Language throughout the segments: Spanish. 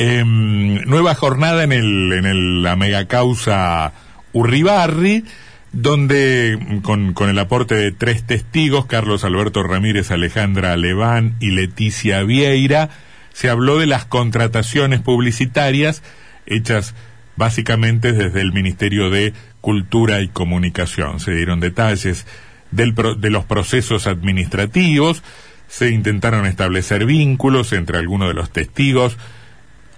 Em, nueva jornada en, el, en el, la megacausa Urribarri, donde con, con, el aporte de tres testigos, Carlos Alberto Ramírez, Alejandra Leván y Leticia Vieira, se habló de las contrataciones publicitarias hechas básicamente desde el Ministerio de Cultura y Comunicación. Se dieron detalles del de los procesos administrativos, se intentaron establecer vínculos entre algunos de los testigos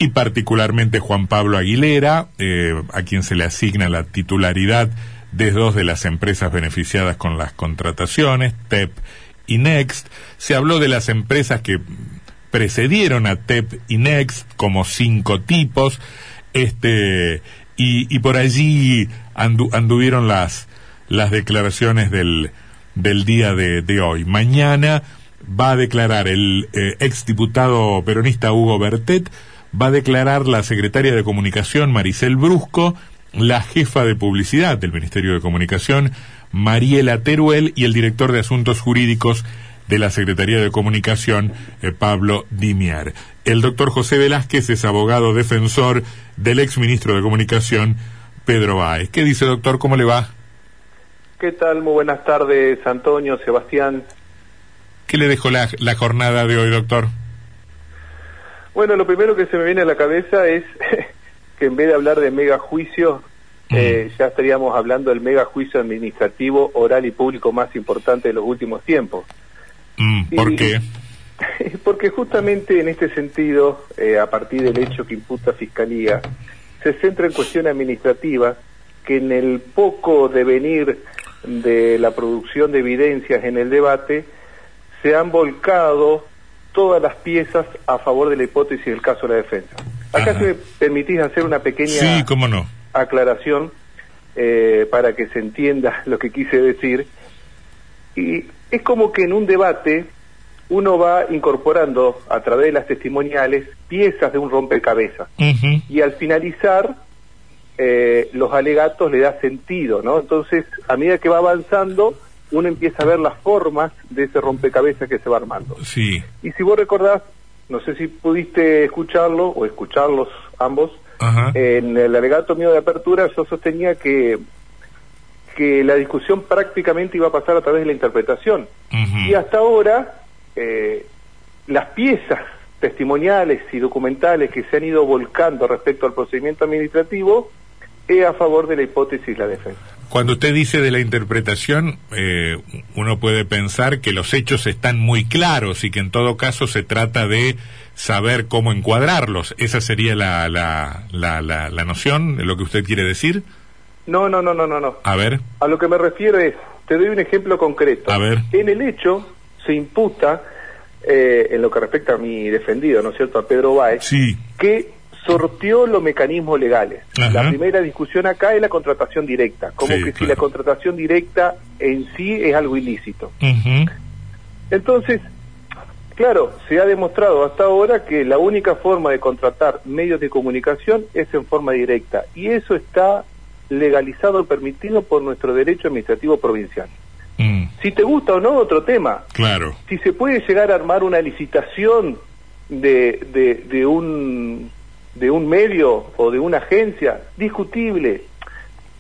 y particularmente Juan Pablo Aguilera, eh, a quien se le asigna la titularidad de dos de las empresas beneficiadas con las contrataciones, TEP y Next. Se habló de las empresas que precedieron a TEP y Next como cinco tipos, este, y, y por allí anduvieron las, las declaraciones del, del día de, hoy. Mañana va a declarar el eh, exdiputado peronista Hugo Bertet, va a declarar la secretaria de Comunicación Maricel Brusco, la jefa de publicidad del Ministerio de Comunicación Mariela Teruel y el director de Asuntos Jurídicos de la Secretaría de Comunicación eh, Pablo Dimiar. El doctor José Velázquez es abogado defensor del exministro de Comunicación Pedro Báez. ¿Qué dice doctor? ¿Cómo le va? ¿Qué tal? Muy buenas tardes, Antonio, Sebastián. ¿Qué le dejó la, la jornada de hoy, doctor? Bueno, lo primero que se me viene a la cabeza es que en vez de hablar de mega juicio, mm. eh, ya estaríamos hablando del mega juicio administrativo, oral y público más importante de los últimos tiempos. Mm, ¿Por qué? Porque justamente en este sentido, eh, a partir del hecho que imputa Fiscalía, se centra en cuestiones administrativas que en el poco devenir de la producción de evidencias en el debate, se han volcado todas las piezas a favor de la hipótesis del caso de la defensa. Acá se me permitís hacer una pequeña aclaración eh, para que se entienda lo que quise decir. Y es como que en un debate uno va incorporando a través de las testimoniales piezas de un rompecabezas y al finalizar eh, los alegatos le da sentido, ¿no? Entonces, a medida que va avanzando, uno empieza a ver las formas de ese rompecabezas que se va armando. Sí. Y si vos recordás, no sé si pudiste escucharlo o escucharlos ambos, en el alegato mío de apertura yo sostenía que que la discusión prácticamente iba a pasar a través de la interpretación. Y hasta ahora, eh, las piezas testimoniales y documentales que se han ido volcando respecto al procedimiento administrativo es a favor de la hipótesis la defensa. Cuando usted dice de la interpretación, eh, uno puede pensar que los hechos están muy claros y que en todo caso se trata de saber cómo encuadrarlos. ¿Esa sería la, la, la, la, noción de lo que usted quiere decir? No, no, no, no, no, no. A ver. A lo que me refiero es, te doy un ejemplo concreto. A ver. En el hecho se imputa, eh, en lo que respecta a mi defendido, ¿no es cierto?, a Pedro Báez, sí. que sorteó los mecanismos legales. La primera discusión acá es la contratación directa, como que si la contratación directa en sí es algo ilícito. Entonces, claro, se ha demostrado hasta ahora que la única forma de contratar medios de comunicación es en forma directa y eso está legalizado, permitido por nuestro derecho administrativo provincial. Mm. Si te gusta o no, otro tema. Claro. Si se puede llegar a armar una licitación de, de, de un de un medio o de una agencia, discutible,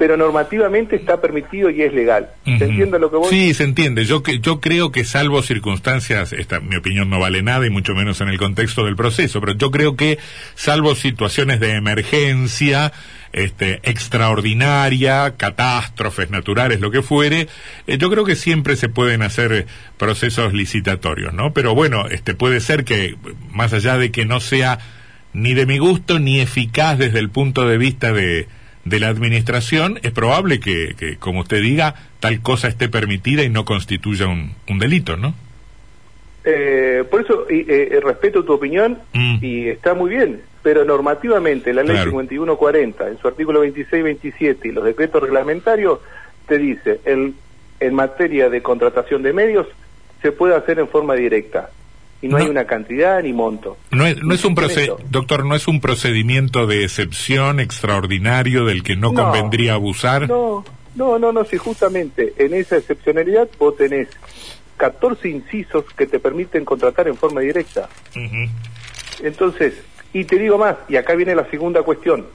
pero normativamente está permitido y es legal. ¿Se entiende lo que vos Sí, se entiende. Yo, yo creo que salvo circunstancias, esta, mi opinión no vale nada y mucho menos en el contexto del proceso, pero yo creo que salvo situaciones de emergencia, este, extraordinaria, catástrofes naturales, lo que fuere, eh, yo creo que siempre se pueden hacer procesos licitatorios, ¿no? Pero bueno, este, puede ser que, más allá de que no sea ni de mi gusto ni eficaz desde el punto de vista de, de la administración, es probable que, que, como usted diga, tal cosa esté permitida y no constituya un, un delito, ¿no? Eh, por eso eh, eh, respeto tu opinión mm. y está muy bien, pero normativamente la ley 5140, en su artículo 26 y 27 y los decretos reglamentarios, te dice, el, en materia de contratación de medios, se puede hacer en forma directa y no, hay una cantidad ni monto. No es, no es un doctor, no es un procedimiento de excepción extraordinario del que no, convendría abusar. No, no, no, no, si justamente en esa excepcionalidad vos tenés 14 incisos que te permiten contratar en forma directa. Entonces, Y te digo más, y acá viene la segunda cuestión.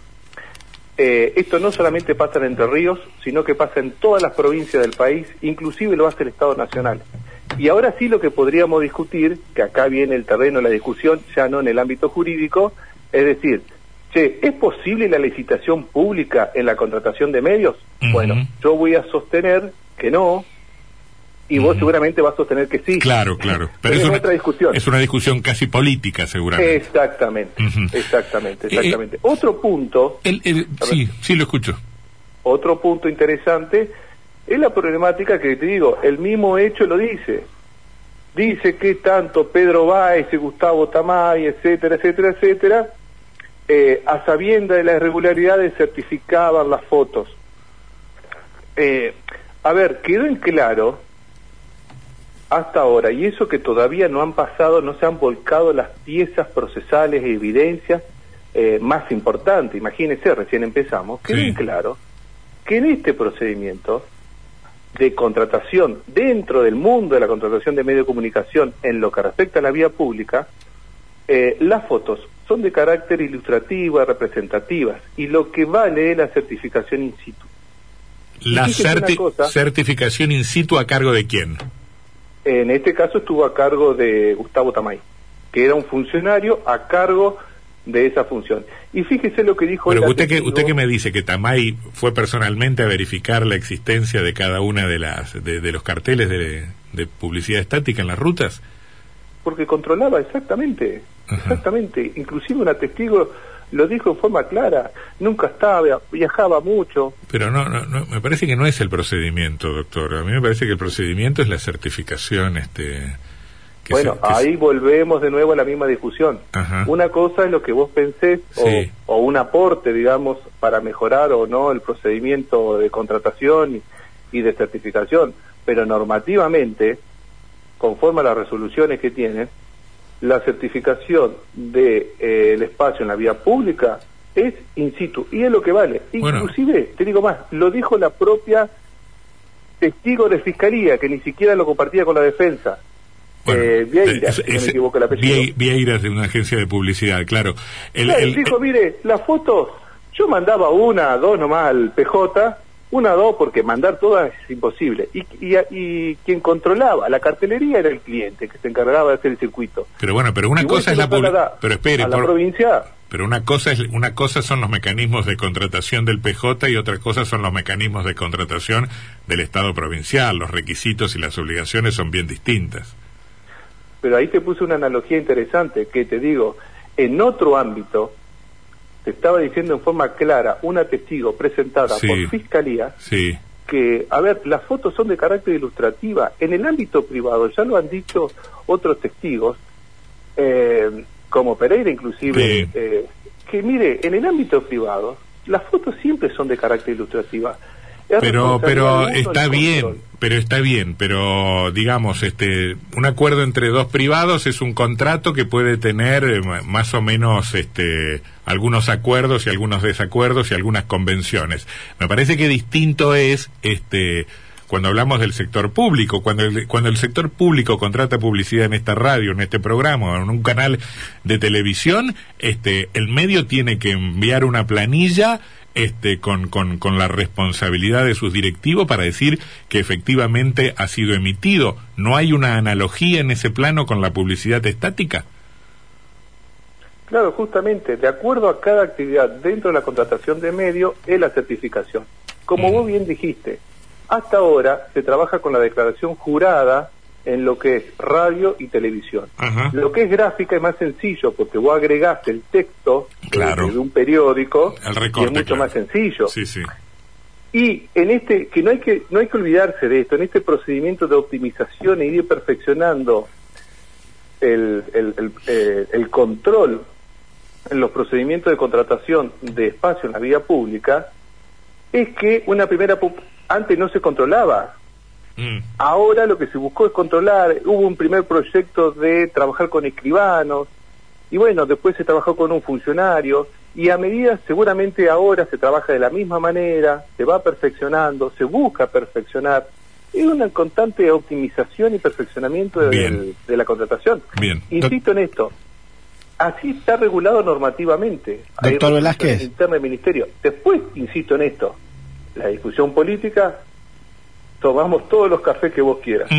Eh, esto no solamente pasa en Entre Ríos, sino que pasa en todas las provincias del país, inclusive lo hace el Estado Nacional. Y ahora sí lo que podríamos discutir, que acá viene el terreno de la discusión, ya no en el ámbito jurídico, es decir, che, ¿es posible la licitación pública en la contratación de medios? Bueno, yo voy a sostener que no, y vos seguramente vas a sostener que sí. Claro, claro. Pero, es, una, otra discusión. Es una discusión casi política, seguramente. Exactamente, exactamente, eh, exactamente. otro punto... sí, sí, lo escucho. Otro punto interesante es la problemática que te digo, el mismo hecho lo dice. Dice que tanto Pedro Báez y Gustavo Tamay, etcétera, etcétera, etcétera, eh, a sabienda de las irregularidades certificaban las fotos. Eh, a ver, quedó en claro hasta ahora, y eso que todavía no han pasado, no se han volcado las piezas procesales e evidencias eh, más importantes, imagínense, recién empezamos, quedó en claro que en este procedimiento de contratación dentro del mundo de la contratación de medio de comunicación en lo que respecta a la vía pública, eh, las fotos son de carácter ilustrativo, representativas, y lo que vale es la certificación in situ. ¿La certificación in situ a cargo de quién? En este caso estuvo a cargo de Gustavo Tamay, que era un funcionario a cargo de esa función. Y fíjese lo que dijo... Pero usted que, usted que me dice que Tamay fue personalmente a verificar la existencia de cada una de las de, los carteles de, de, publicidad estática en las rutas. Porque controlaba exactamente, exactamente. Inclusive una testigo lo dijo en forma clara, nunca estaba, viajaba mucho. Pero no, no, me parece que no es el procedimiento, doctor. A mí me parece que el procedimiento es la certificación, este. Bueno, ahí volvemos de nuevo a la misma discusión. Una cosa es lo que vos pensés o, un aporte, digamos, para mejorar o no el procedimiento de contratación y, y de certificación, pero normativamente, conforme a las resoluciones que tiene, la certificación del de, eh, espacio en la vía pública es in situ y es lo que vale. Inclusive, te digo más, lo dijo la propia testigo de fiscalía que ni siquiera lo compartía con la defensa. Eh, Vieira, si no me equivoco el apellido. Vieira de una agencia de publicidad, claro. El, dijo, mire, las fotos, yo mandaba una, dos nomás al PJ una, dos, porque mandar todas es imposible. Y, y, quien controlaba la cartelería era el cliente, que se encargaba de hacer el circuito. Pero bueno, pero una cosa es la Pero espere, la provincia. Pero una cosa es una cosa son los mecanismos de contratación del PJ y otra cosa son los mecanismos de contratación del Estado provincial. Los requisitos y las obligaciones son bien distintas. Pero ahí te puse una analogía interesante que te digo, en otro ámbito, te estaba diciendo en forma clara una testigo presentada por fiscalía que, a ver, las fotos son de carácter ilustrativa. En el ámbito privado, ya lo han dicho otros testigos, eh, como Pereira inclusive, eh, que mire, en el ámbito privado, las fotos siempre son de carácter ilustrativa pero pero está bien pero está bien pero digamos este un acuerdo entre dos privados es un contrato que puede tener eh, más o menos este algunos acuerdos y algunos desacuerdos y algunas convenciones. Me parece que distinto es este cuando hablamos del sector público, cuando el, cuando el sector público contrata publicidad en esta radio, en este programa, en un canal de televisión, este, el medio tiene que enviar una planilla este, con, con, con la responsabilidad de sus directivos para decir que efectivamente ha sido emitido. ¿No hay una analogía en ese plano con la publicidad estática? Claro, justamente, de acuerdo a cada actividad dentro de la contratación de medio es la certificación. Como vos bien dijiste, hasta ahora se trabaja con la declaración jurada en lo que es radio y televisión. Lo que es gráfica es más sencillo porque vos agregaste el texto de, un periódico y es mucho más sencillo. Y en este que no hay que no hay que olvidarse de esto, en este procedimiento de optimización e ir perfeccionando el, el, eh, el control en los procedimientos de contratación de espacio en la vía pública, es que una primera antes no se controlaba Mm. Ahora lo que se buscó es controlar, hubo un primer proyecto de trabajar con escribanos, y bueno, después se trabajó con un funcionario, y a medida, seguramente ahora se trabaja de la misma manera, se va perfeccionando, se busca perfeccionar, es una constante optimización y perfeccionamiento de, la contratación. Bien. Insisto en esto, así está regulado normativamente. Doctor Velázquez. interno del ministerio. Después, insisto en esto, la discusión política, tomamos todos los cafés que vos quieras.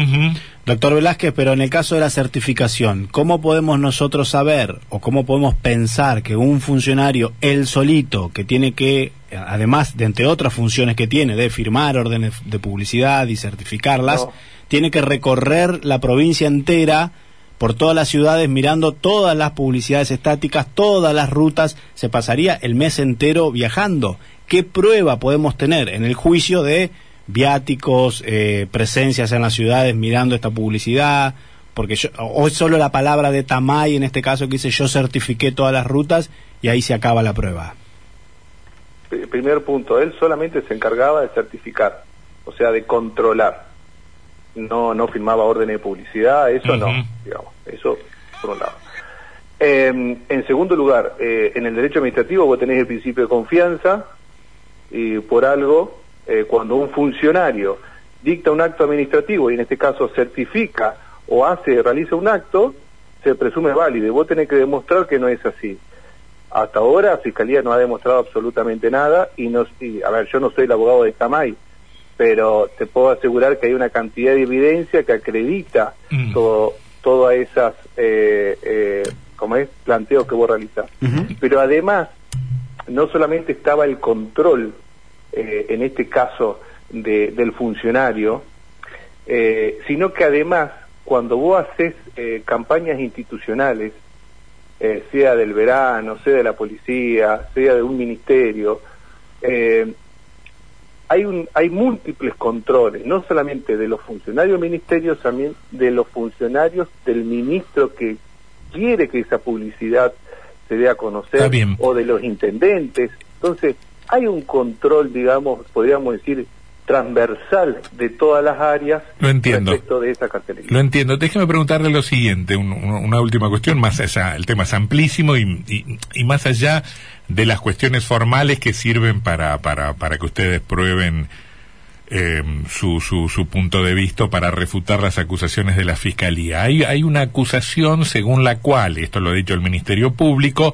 Doctor Velázquez, pero en el caso de la certificación, ¿cómo podemos nosotros saber o cómo podemos pensar que un funcionario, él solito, que tiene que, además de entre otras funciones que tiene, de firmar órdenes de publicidad y certificarlas, tiene que recorrer la provincia entera? por todas las ciudades mirando todas las publicidades estáticas, todas las rutas, se pasaría el mes entero viajando. ¿Qué prueba podemos tener en el juicio de viáticos, eh, presencias en las ciudades mirando esta publicidad? Porque yo, o es solo la palabra de Tamay en este caso que dice yo certifiqué todas las rutas y ahí se acaba la prueba. Primer punto, él solamente se encargaba de certificar, o sea, de controlar no, no firmaba órdenes de publicidad, eso no, digamos, eso por un lado. Em, en segundo lugar, eh, en el derecho administrativo vos tenés el principio de confianza y por algo, eh, cuando un funcionario dicta un acto administrativo y en este caso certifica o hace, realiza un acto, se presume válido y vos tenés que demostrar que no es así. Hasta ahora la Fiscalía no ha demostrado absolutamente nada y, no, y a ver, yo no soy el abogado de Tamay, pero te puedo asegurar que hay una cantidad de evidencia que acredita mm. todo, todas esas, eh, eh, como es, planteos que vos realizás. Pero además, no solamente estaba el control, eh, en este caso, de, del funcionario, eh, sino que además, cuando vos haces eh, campañas institucionales, sea del verano, sea de la policía, sea de un ministerio, eh, hay, un, hay múltiples controles, no solamente de los funcionarios del ministerio, también de los funcionarios del ministro que quiere que esa publicidad se dé a conocer, o de los intendentes. Entonces, hay un control, digamos, podríamos decir, transversal de todas las áreas lo entiendo. respecto de esa cartelería. Lo entiendo. Déjeme preguntarle lo siguiente, una última cuestión, más allá, el tema es amplísimo y, y, más allá de las cuestiones formales que sirven para, para, para que ustedes prueben eh, su, su, su, punto de vista para refutar las acusaciones de la Fiscalía. Hay, hay una acusación según la cual, esto lo ha dicho el Ministerio Público,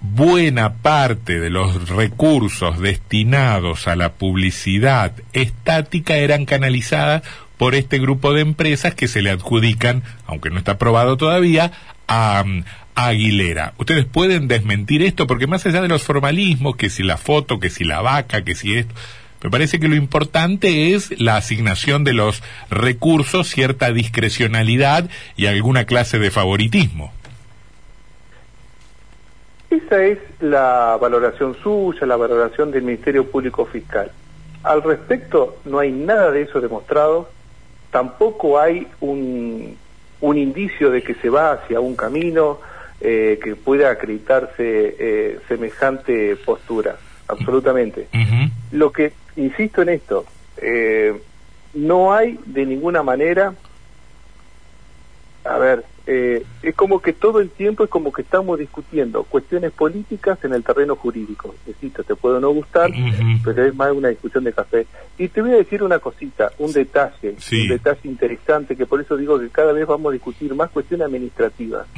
buena parte de los recursos destinados a la publicidad estática eran canalizadas por este grupo de empresas que se le adjudican, aunque no está aprobado todavía, a, Aguilera. ¿Ustedes pueden desmentir esto? Porque más allá de los formalismos, que si la foto, que si la vaca, que si esto, me parece que lo importante es la asignación de los recursos, cierta discrecionalidad y alguna clase de favoritismo. Esa es la valoración suya, la valoración del Ministerio Público Fiscal. Al respecto, no hay nada de eso demostrado, tampoco hay un, un indicio de que se va hacia un camino eh, que pueda acreditarse eh, semejante postura, absolutamente. Lo que, insisto en esto, eh, no hay de ninguna manera, a ver, eh, es como que todo el tiempo es como que estamos discutiendo cuestiones políticas en el terreno jurídico. Insisto, te puedo no gustar, pero es más una discusión de café. Y te voy a decir una cosita, un detalle, un detalle interesante, que por eso digo que cada vez vamos a discutir más cuestiones administrativas.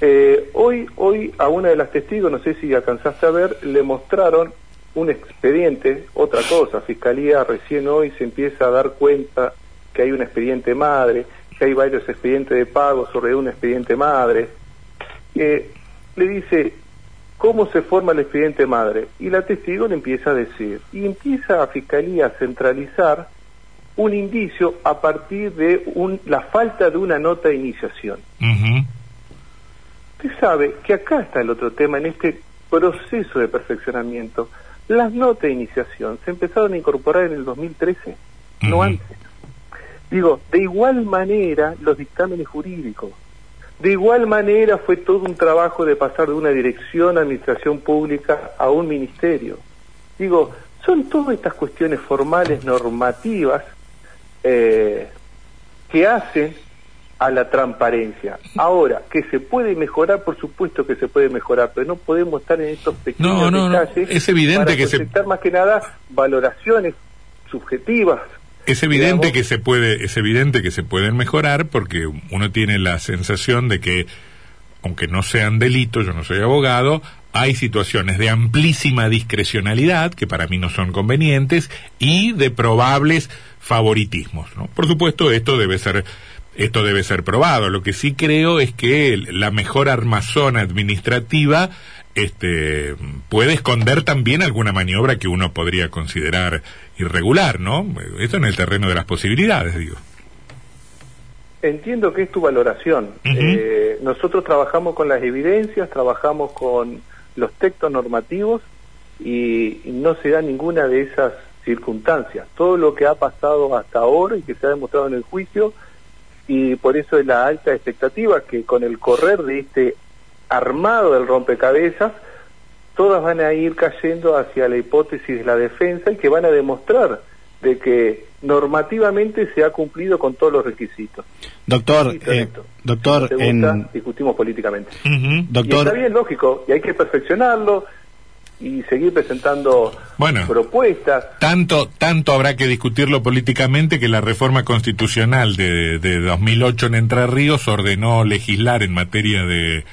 eh, hoy, hoy a una de las testigos, no sé si alcanzaste a ver, le mostraron un expediente, otra cosa, Fiscalía recién hoy se empieza a dar cuenta que hay un expediente madre, hay varios expedientes de pago sobre un expediente madre, que le dice, ¿cómo se forma el expediente madre? Y la testigo le empieza a decir, y empieza a Fiscalía a centralizar un indicio a partir de un, la falta de una nota de iniciación. Usted sabe que acá está el otro tema, en este proceso de perfeccionamiento. Las notas de iniciación se empezaron a incorporar en el 2013, no antes. Digo, de igual manera los dictámenes jurídicos, de igual manera fue todo un trabajo de pasar de una dirección de administración pública a un ministerio. Digo, son todas estas cuestiones formales, normativas, eh, que hacen a la transparencia. Ahora, que se puede mejorar, por supuesto que se puede mejorar, pero no podemos estar en estos pequeños detalles es evidente que se más que nada valoraciones subjetivas es evidente que se puede, es evidente que se pueden mejorar porque uno tiene la sensación de que aunque no sean delitos, yo no soy abogado, hay situaciones de amplísima discrecionalidad, que para mí no son convenientes, y de probables favoritismos. ¿no? Por supuesto, esto debe ser esto debe ser probado. Lo que sí creo es que la mejor armazón administrativa este, puede esconder también alguna maniobra que uno podría considerar irregular, ¿no? Esto en el terreno de las posibilidades, digo. Entiendo que es tu valoración. eh, nosotros trabajamos con las evidencias, trabajamos con los textos normativos y, y no se da ninguna de esas circunstancias. Todo lo que ha pasado hasta ahora y que se ha demostrado en el juicio y por eso es la alta expectativa que con el correr de este armado del rompecabezas, todas van a ir cayendo hacia la hipótesis de la defensa y que van a demostrar de que normativamente se ha cumplido con todos los requisitos. Doctor, eh, doctor, si gusta, en... discutimos políticamente. Uh -huh. doctor, y está bien, lógico, y hay que perfeccionarlo y seguir presentando bueno, propuestas. Tanto, tanto habrá que discutirlo políticamente que la reforma constitucional de, de 2008 en Entre Ríos ordenó legislar en materia de,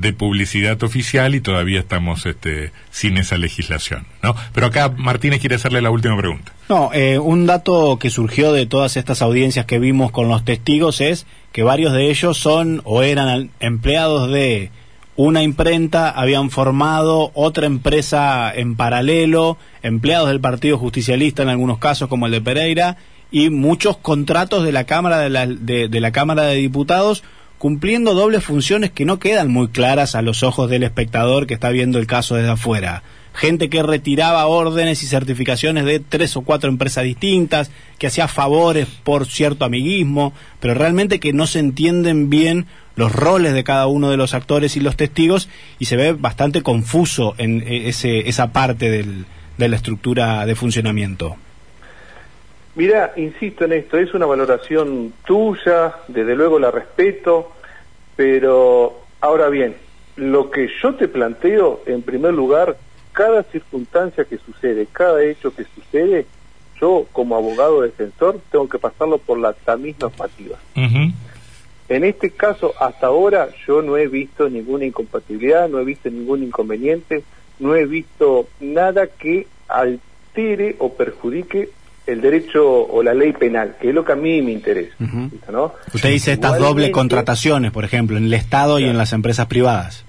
de publicidad oficial y todavía estamos este, sin esa legislación. ¿no? Pero acá Martínez quiere hacerle la última pregunta. No, eh, un dato que surgió de todas estas audiencias que vimos con los testigos es que varios de ellos son o eran empleados de una imprenta, habían formado otra empresa en paralelo, empleados del Partido Justicialista en algunos casos como el de Pereira y muchos contratos de la Cámara de la, de, de la Cámara de Diputados cumpliendo dobles funciones que no quedan muy claras a los ojos del espectador que está viendo el caso desde afuera. Gente que retiraba órdenes y certificaciones de tres o cuatro empresas distintas, que hacía favores por cierto amiguismo, pero realmente que no se entienden bien los roles de cada uno de los actores y los testigos y se ve bastante confuso en ese, esa parte del, de la estructura de funcionamiento. Mira, insisto en esto, es una valoración tuya, desde luego la respeto, pero ahora bien, lo que yo te planteo, en primer lugar, cada circunstancia que sucede, cada hecho que sucede, yo como abogado defensor tengo que pasarlo por la tamiz normativa. Uh -huh. En este caso, hasta ahora, yo no he visto ninguna incompatibilidad, no he visto ningún inconveniente, no he visto nada que altere o perjudique el derecho o la ley penal, que es lo que a mí me interesa. Uh -huh. ¿no? Usted dice estas igualmente, doble contrataciones, por ejemplo, en el Estado claro. y en las empresas privadas.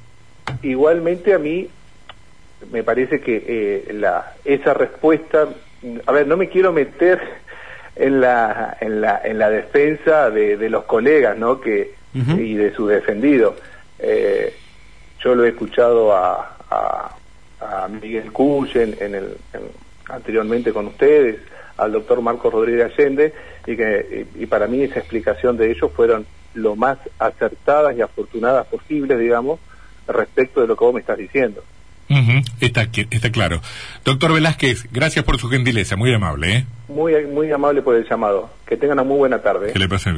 Igualmente a mí me parece que eh, la, esa respuesta, a ver, no me quiero meter en la, en la, en la defensa de, de los colegas, ¿no? Que, uh -huh. y de sus defendidos. Eh, yo lo he escuchado a, a, a Miguel Cuyen en el, en, anteriormente con ustedes, al doctor Marco Rodríguez Allende, y, que, y, y, para mí esa explicación de ellos fueron lo más acertadas y afortunadas posibles, digamos, respecto de lo que vos me estás diciendo. Uh -huh. está, está claro. Doctor Velázquez, gracias por su gentileza, muy amable. ¿eh? Muy, muy amable por el llamado. Que tengan una muy buena tarde. Que le pasen.